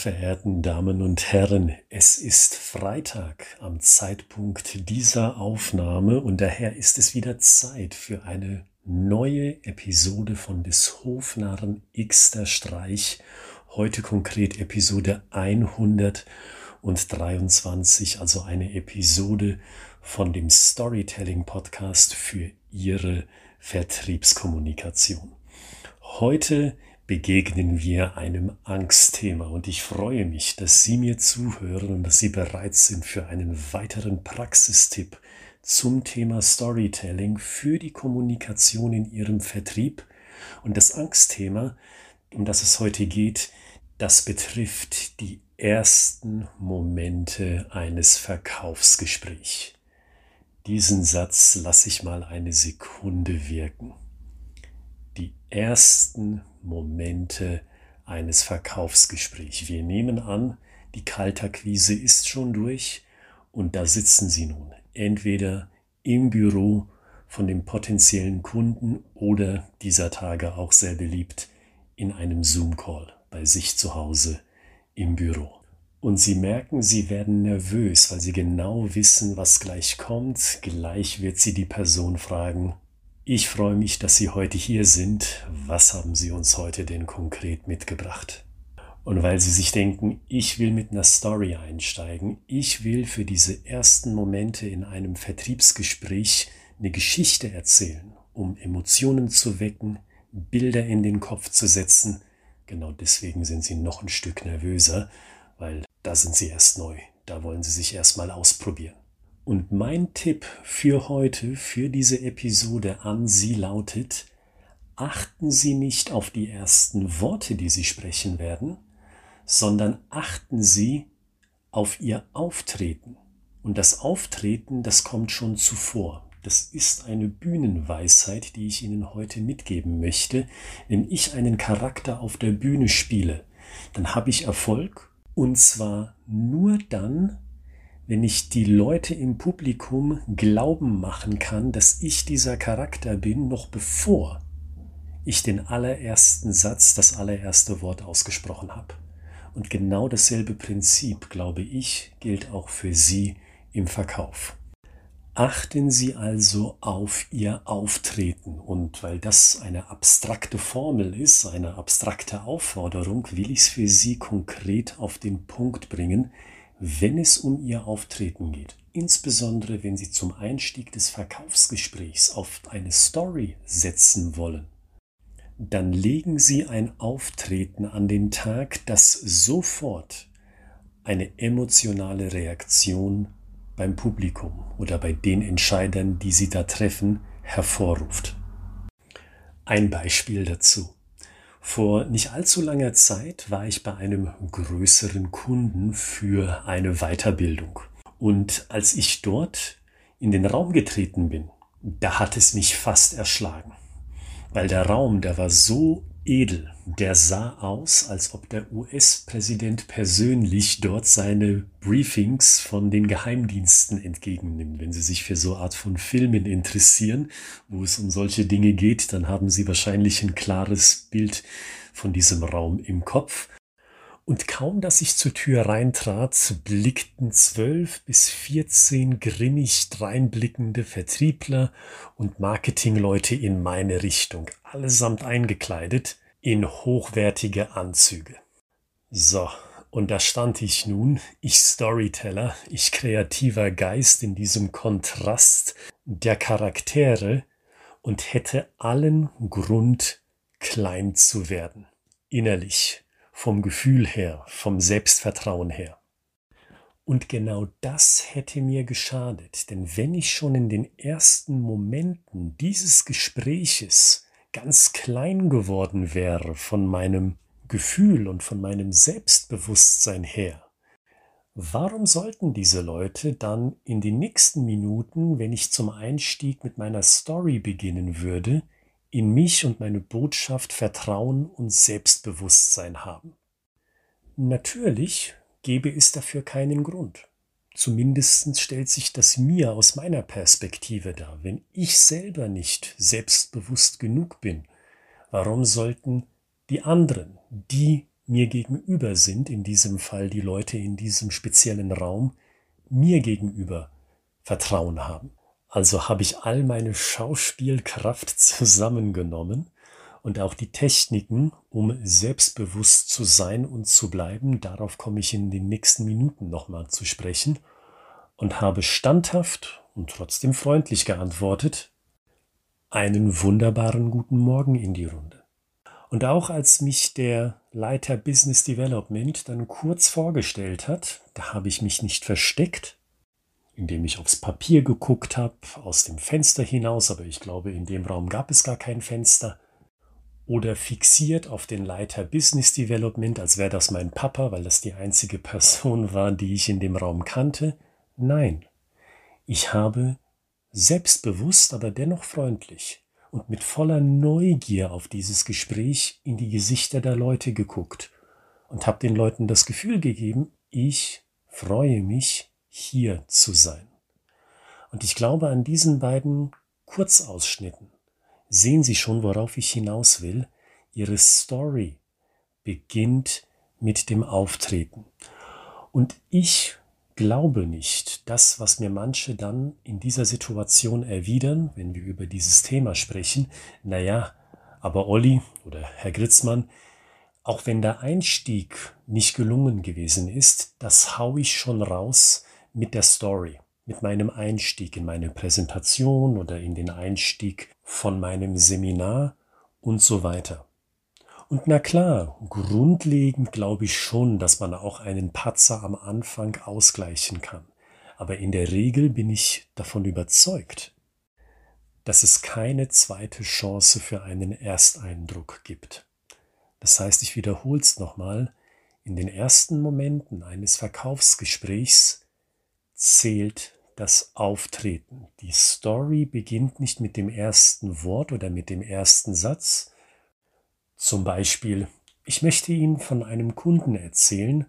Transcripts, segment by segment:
verehrten Damen und Herren, es ist Freitag am Zeitpunkt dieser Aufnahme und daher ist es wieder Zeit für eine neue Episode von des Hofnarren Xter Streich. Heute konkret Episode 123, also eine Episode von dem Storytelling Podcast für Ihre Vertriebskommunikation. Heute begegnen wir einem Angstthema und ich freue mich, dass Sie mir zuhören und dass Sie bereit sind für einen weiteren Praxistipp zum Thema Storytelling für die Kommunikation in Ihrem Vertrieb. Und das Angstthema, um das es heute geht, das betrifft die ersten Momente eines Verkaufsgesprächs. Diesen Satz lasse ich mal eine Sekunde wirken die ersten Momente eines Verkaufsgesprächs. Wir nehmen an, die Kaltakquise ist schon durch und da sitzen Sie nun entweder im Büro von dem potenziellen Kunden oder dieser Tage auch sehr beliebt in einem Zoom-Call bei sich zu Hause im Büro. Und Sie merken, Sie werden nervös, weil Sie genau wissen, was gleich kommt. Gleich wird Sie die Person fragen, ich freue mich, dass Sie heute hier sind. Was haben Sie uns heute denn konkret mitgebracht? Und weil Sie sich denken, ich will mit einer Story einsteigen, ich will für diese ersten Momente in einem Vertriebsgespräch eine Geschichte erzählen, um Emotionen zu wecken, Bilder in den Kopf zu setzen. Genau deswegen sind Sie noch ein Stück nervöser, weil da sind Sie erst neu. Da wollen Sie sich erstmal ausprobieren. Und mein Tipp für heute, für diese Episode an Sie lautet, achten Sie nicht auf die ersten Worte, die Sie sprechen werden, sondern achten Sie auf Ihr Auftreten. Und das Auftreten, das kommt schon zuvor. Das ist eine Bühnenweisheit, die ich Ihnen heute mitgeben möchte. Wenn ich einen Charakter auf der Bühne spiele, dann habe ich Erfolg und zwar nur dann, wenn ich die Leute im Publikum glauben machen kann, dass ich dieser Charakter bin, noch bevor ich den allerersten Satz, das allererste Wort ausgesprochen habe. Und genau dasselbe Prinzip, glaube ich, gilt auch für Sie im Verkauf. Achten Sie also auf Ihr Auftreten und weil das eine abstrakte Formel ist, eine abstrakte Aufforderung, will ich es für Sie konkret auf den Punkt bringen, wenn es um Ihr Auftreten geht, insbesondere wenn Sie zum Einstieg des Verkaufsgesprächs auf eine Story setzen wollen, dann legen Sie ein Auftreten an den Tag, das sofort eine emotionale Reaktion beim Publikum oder bei den Entscheidern, die Sie da treffen, hervorruft. Ein Beispiel dazu. Vor nicht allzu langer Zeit war ich bei einem größeren Kunden für eine Weiterbildung. Und als ich dort in den Raum getreten bin, da hat es mich fast erschlagen. Weil der Raum, der war so edel. Der sah aus, als ob der US-Präsident persönlich dort seine Briefings von den Geheimdiensten entgegennimmt. Wenn Sie sich für so Art von Filmen interessieren, wo es um solche Dinge geht, dann haben Sie wahrscheinlich ein klares Bild von diesem Raum im Kopf. Und kaum, dass ich zur Tür reintrat, blickten zwölf bis vierzehn grimmig dreinblickende Vertriebler und Marketingleute in meine Richtung, allesamt eingekleidet in hochwertige Anzüge. So, und da stand ich nun, ich Storyteller, ich kreativer Geist in diesem Kontrast der Charaktere und hätte allen Grund, klein zu werden, innerlich vom Gefühl her, vom Selbstvertrauen her. Und genau das hätte mir geschadet, denn wenn ich schon in den ersten Momenten dieses Gespräches ganz klein geworden wäre von meinem Gefühl und von meinem Selbstbewusstsein her, warum sollten diese Leute dann in den nächsten Minuten, wenn ich zum Einstieg mit meiner Story beginnen würde, in mich und meine Botschaft Vertrauen und Selbstbewusstsein haben. Natürlich gäbe es dafür keinen Grund. Zumindest stellt sich das mir aus meiner Perspektive dar. Wenn ich selber nicht selbstbewusst genug bin, warum sollten die anderen, die mir gegenüber sind, in diesem Fall die Leute in diesem speziellen Raum, mir gegenüber Vertrauen haben. Also habe ich all meine Schauspielkraft zusammengenommen und auch die Techniken, um selbstbewusst zu sein und zu bleiben, darauf komme ich in den nächsten Minuten nochmal zu sprechen, und habe standhaft und trotzdem freundlich geantwortet, einen wunderbaren guten Morgen in die Runde. Und auch als mich der Leiter Business Development dann kurz vorgestellt hat, da habe ich mich nicht versteckt, indem ich aufs Papier geguckt habe, aus dem Fenster hinaus, aber ich glaube, in dem Raum gab es gar kein Fenster, oder fixiert auf den Leiter Business Development, als wäre das mein Papa, weil das die einzige Person war, die ich in dem Raum kannte. Nein, ich habe selbstbewusst, aber dennoch freundlich und mit voller Neugier auf dieses Gespräch in die Gesichter der Leute geguckt und habe den Leuten das Gefühl gegeben, ich freue mich, hier zu sein. Und ich glaube, an diesen beiden Kurzausschnitten Sehen Sie schon, worauf ich hinaus will? Ihre Story beginnt mit dem Auftreten. Und ich glaube nicht, das, was mir manche dann in dieser Situation erwidern, wenn wir über dieses Thema sprechen, naja, aber Olli oder Herr Gritzmann, auch wenn der Einstieg nicht gelungen gewesen ist, das hau ich schon raus mit der Story mit meinem Einstieg in meine Präsentation oder in den Einstieg von meinem Seminar und so weiter. Und na klar, grundlegend glaube ich schon, dass man auch einen Patzer am Anfang ausgleichen kann. Aber in der Regel bin ich davon überzeugt, dass es keine zweite Chance für einen Ersteindruck gibt. Das heißt, ich wiederhole es nochmal, in den ersten Momenten eines Verkaufsgesprächs zählt das Auftreten. Die Story beginnt nicht mit dem ersten Wort oder mit dem ersten Satz. Zum Beispiel, ich möchte Ihnen von einem Kunden erzählen,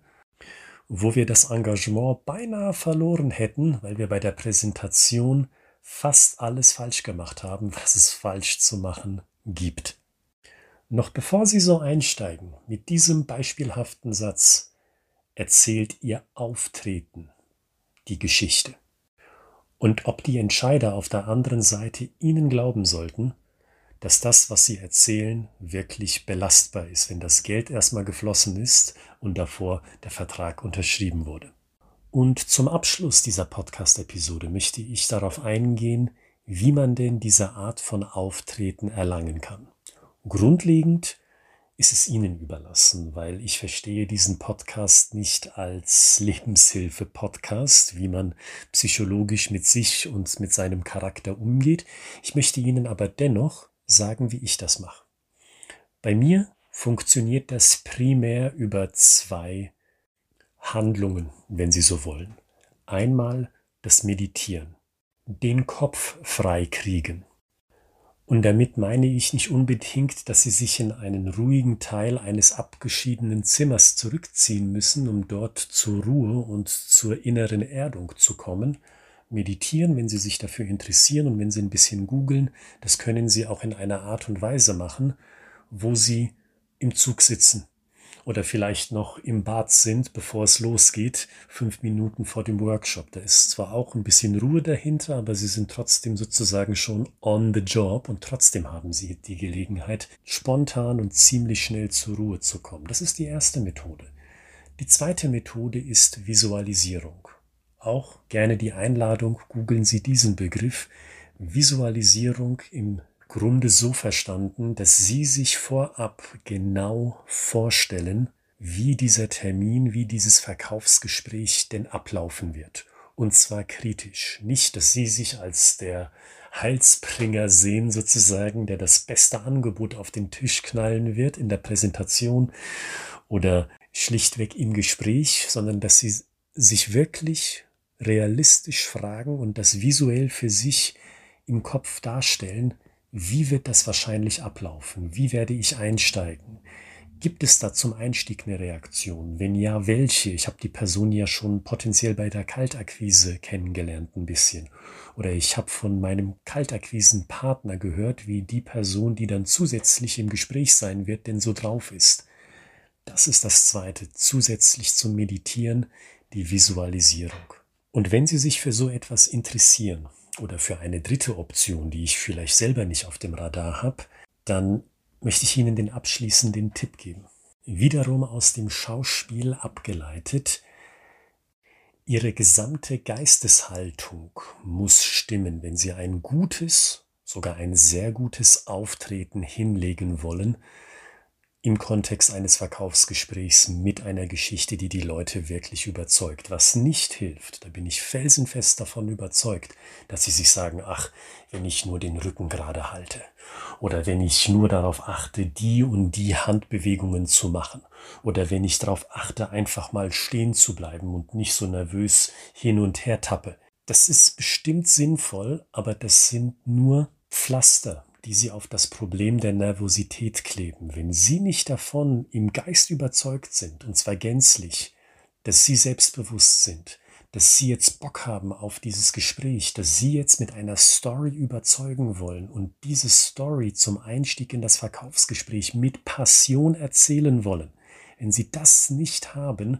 wo wir das Engagement beinahe verloren hätten, weil wir bei der Präsentation fast alles falsch gemacht haben, was es falsch zu machen gibt. Noch bevor Sie so einsteigen, mit diesem beispielhaften Satz erzählt Ihr Auftreten die Geschichte. Und ob die Entscheider auf der anderen Seite ihnen glauben sollten, dass das, was sie erzählen, wirklich belastbar ist, wenn das Geld erstmal geflossen ist und davor der Vertrag unterschrieben wurde. Und zum Abschluss dieser Podcast-Episode möchte ich darauf eingehen, wie man denn diese Art von Auftreten erlangen kann. Grundlegend ist es Ihnen überlassen, weil ich verstehe diesen Podcast nicht als Lebenshilfe-Podcast, wie man psychologisch mit sich und mit seinem Charakter umgeht. Ich möchte Ihnen aber dennoch sagen, wie ich das mache. Bei mir funktioniert das primär über zwei Handlungen, wenn Sie so wollen. Einmal das Meditieren, den Kopf frei kriegen. Und damit meine ich nicht unbedingt, dass Sie sich in einen ruhigen Teil eines abgeschiedenen Zimmers zurückziehen müssen, um dort zur Ruhe und zur inneren Erdung zu kommen. Meditieren, wenn Sie sich dafür interessieren und wenn Sie ein bisschen googeln, das können Sie auch in einer Art und Weise machen, wo Sie im Zug sitzen oder vielleicht noch im Bad sind, bevor es losgeht, fünf Minuten vor dem Workshop. Da ist zwar auch ein bisschen Ruhe dahinter, aber sie sind trotzdem sozusagen schon on the job und trotzdem haben sie die Gelegenheit, spontan und ziemlich schnell zur Ruhe zu kommen. Das ist die erste Methode. Die zweite Methode ist Visualisierung. Auch gerne die Einladung, googeln Sie diesen Begriff. Visualisierung im Grunde so verstanden, dass Sie sich vorab genau vorstellen, wie dieser Termin, wie dieses Verkaufsgespräch denn ablaufen wird. Und zwar kritisch. Nicht, dass Sie sich als der Heilsbringer sehen, sozusagen, der das beste Angebot auf den Tisch knallen wird in der Präsentation oder schlichtweg im Gespräch, sondern dass Sie sich wirklich realistisch fragen und das visuell für sich im Kopf darstellen, wie wird das wahrscheinlich ablaufen? Wie werde ich einsteigen? Gibt es da zum Einstieg eine Reaktion? Wenn ja, welche? Ich habe die Person ja schon potenziell bei der Kaltakquise kennengelernt ein bisschen. Oder ich habe von meinem Kaltakquisenpartner gehört, wie die Person, die dann zusätzlich im Gespräch sein wird, denn so drauf ist. Das ist das Zweite, zusätzlich zum Meditieren, die Visualisierung. Und wenn Sie sich für so etwas interessieren oder für eine dritte Option, die ich vielleicht selber nicht auf dem Radar habe, dann möchte ich Ihnen den abschließenden Tipp geben. Wiederum aus dem Schauspiel abgeleitet, Ihre gesamte Geisteshaltung muss stimmen, wenn Sie ein gutes, sogar ein sehr gutes Auftreten hinlegen wollen, im Kontext eines Verkaufsgesprächs mit einer Geschichte, die die Leute wirklich überzeugt. Was nicht hilft, da bin ich felsenfest davon überzeugt, dass sie sich sagen, ach, wenn ich nur den Rücken gerade halte oder wenn ich nur darauf achte, die und die Handbewegungen zu machen oder wenn ich darauf achte, einfach mal stehen zu bleiben und nicht so nervös hin und her tappe. Das ist bestimmt sinnvoll, aber das sind nur Pflaster, die sie auf das Problem der Nervosität kleben, wenn sie nicht davon im Geist überzeugt sind, und zwar gänzlich, dass sie selbstbewusst sind, dass sie jetzt Bock haben auf dieses Gespräch, dass sie jetzt mit einer Story überzeugen wollen und diese Story zum Einstieg in das Verkaufsgespräch mit Passion erzählen wollen. Wenn sie das nicht haben,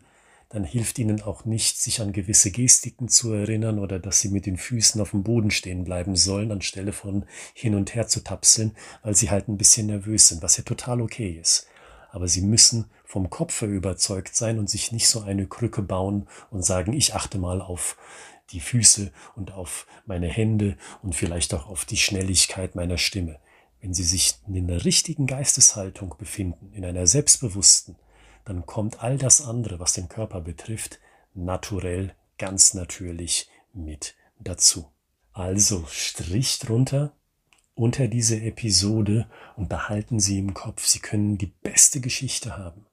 dann hilft ihnen auch nicht, sich an gewisse Gestiken zu erinnern oder dass sie mit den Füßen auf dem Boden stehen bleiben sollen, anstelle von hin und her zu tapseln, weil sie halt ein bisschen nervös sind, was ja total okay ist. Aber sie müssen vom Kopf her überzeugt sein und sich nicht so eine Krücke bauen und sagen, ich achte mal auf die Füße und auf meine Hände und vielleicht auch auf die Schnelligkeit meiner Stimme. Wenn sie sich in einer richtigen Geisteshaltung befinden, in einer selbstbewussten, dann kommt all das andere, was den Körper betrifft, naturell, ganz natürlich mit dazu. Also Strich drunter unter diese Episode und behalten Sie im Kopf, Sie können die beste Geschichte haben.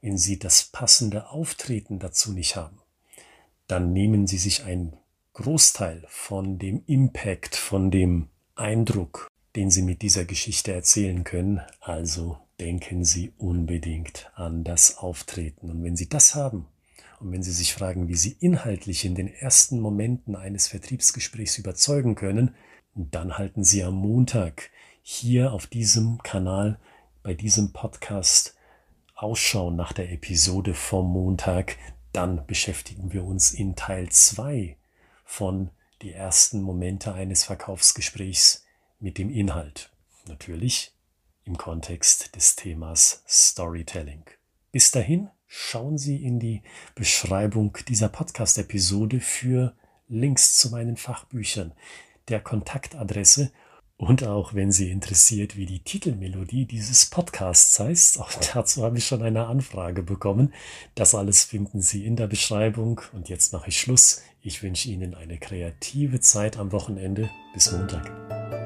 Wenn Sie das passende Auftreten dazu nicht haben, dann nehmen Sie sich einen Großteil von dem Impact, von dem Eindruck, den Sie mit dieser Geschichte erzählen können, also denken Sie unbedingt an das Auftreten. Und wenn Sie das haben und wenn Sie sich fragen, wie Sie inhaltlich in den ersten Momenten eines Vertriebsgesprächs überzeugen können, dann halten Sie am Montag hier auf diesem Kanal bei diesem Podcast Ausschau nach der Episode vom Montag. Dann beschäftigen wir uns in Teil 2 von die ersten Momente eines Verkaufsgesprächs mit dem Inhalt. Natürlich im Kontext des Themas Storytelling. Bis dahin schauen Sie in die Beschreibung dieser Podcast-Episode für Links zu meinen Fachbüchern, der Kontaktadresse und auch wenn Sie interessiert, wie die Titelmelodie dieses Podcasts heißt, auch dazu habe ich schon eine Anfrage bekommen. Das alles finden Sie in der Beschreibung. Und jetzt mache ich Schluss. Ich wünsche Ihnen eine kreative Zeit am Wochenende. Bis Montag.